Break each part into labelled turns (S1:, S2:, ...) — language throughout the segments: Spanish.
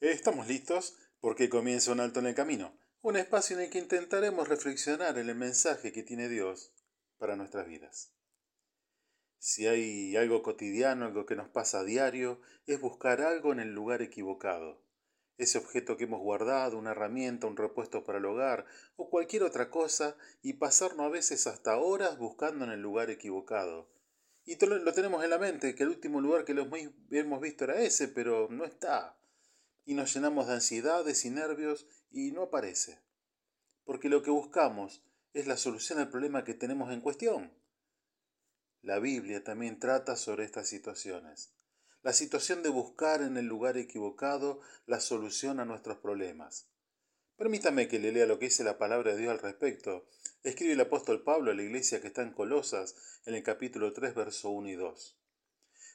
S1: Estamos listos porque comienza un alto en el camino, un espacio en el que intentaremos reflexionar en el mensaje que tiene Dios para nuestras vidas. Si hay algo cotidiano, algo que nos pasa a diario, es buscar algo en el lugar equivocado. Ese objeto que hemos guardado, una herramienta, un repuesto para el hogar o cualquier otra cosa y pasarnos a veces hasta horas buscando en el lugar equivocado. Y lo tenemos en la mente, que el último lugar que hemos visto era ese, pero no está y nos llenamos de ansiedades y nervios y no aparece. Porque lo que buscamos es la solución al problema que tenemos en cuestión. La Biblia también trata sobre estas situaciones. La situación de buscar en el lugar equivocado la solución a nuestros problemas. Permítame que le lea lo que dice la palabra de Dios al respecto. Escribe el apóstol Pablo a la iglesia que está en Colosas en el capítulo 3, verso 1 y 2.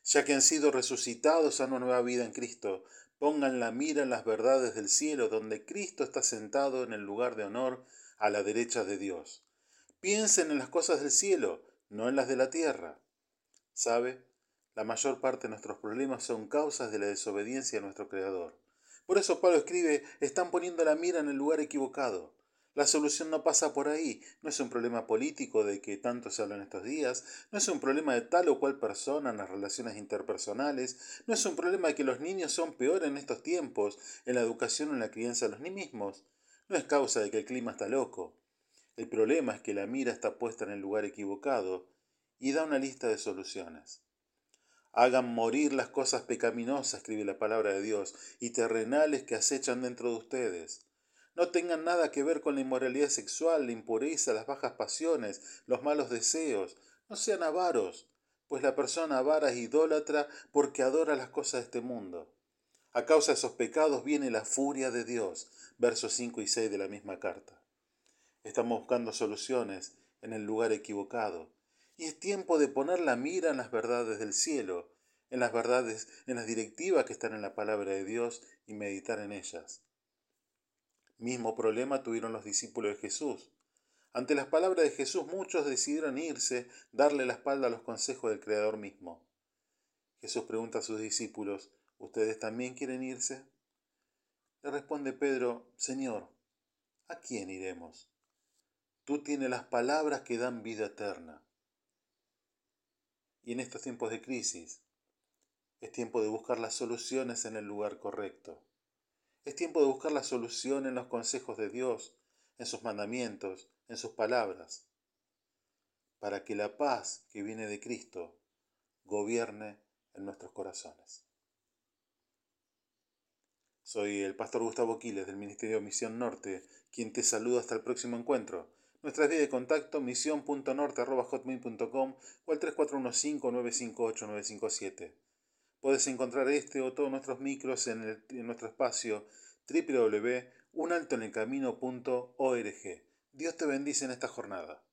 S1: Ya que han sido resucitados a una nueva vida en Cristo, Pongan la mira en las verdades del cielo, donde Cristo está sentado en el lugar de honor a la derecha de Dios. Piensen en las cosas del cielo, no en las de la tierra. ¿Sabe? La mayor parte de nuestros problemas son causas de la desobediencia a nuestro Creador. Por eso Pablo escribe, están poniendo la mira en el lugar equivocado. La solución no pasa por ahí, no es un problema político de que tanto se habla en estos días, no es un problema de tal o cual persona en las relaciones interpersonales, no es un problema de que los niños son peores en estos tiempos, en la educación o en la crianza de los mismos, no es causa de que el clima está loco. El problema es que la mira está puesta en el lugar equivocado y da una lista de soluciones. Hagan morir las cosas pecaminosas, escribe la palabra de Dios, y terrenales que acechan dentro de ustedes no tengan nada que ver con la inmoralidad sexual, la impureza, las bajas pasiones, los malos deseos. No sean avaros, pues la persona avara es idólatra porque adora las cosas de este mundo. A causa de esos pecados viene la furia de Dios, versos 5 y 6 de la misma carta. Estamos buscando soluciones en el lugar equivocado, y es tiempo de poner la mira en las verdades del cielo, en las verdades, en las directivas que están en la palabra de Dios y meditar en ellas. Mismo problema tuvieron los discípulos de Jesús. Ante las palabras de Jesús muchos decidieron irse, darle la espalda a los consejos del Creador mismo. Jesús pregunta a sus discípulos, ¿ustedes también quieren irse? Le responde Pedro, Señor, ¿a quién iremos? Tú tienes las palabras que dan vida eterna. Y en estos tiempos de crisis, es tiempo de buscar las soluciones en el lugar correcto. Es tiempo de buscar la solución en los consejos de Dios, en sus mandamientos, en sus palabras, para que la paz que viene de Cristo gobierne en nuestros corazones. Soy el pastor Gustavo Quiles del Ministerio Misión Norte, quien te saluda hasta el próximo encuentro. Nuestra vía de contacto misión.norte.hotmail.com o al 3415-958-957. Puedes encontrar este o todos nuestros micros en, en nuestro espacio www.unaltoenelcamino.org. Dios te bendice en esta jornada.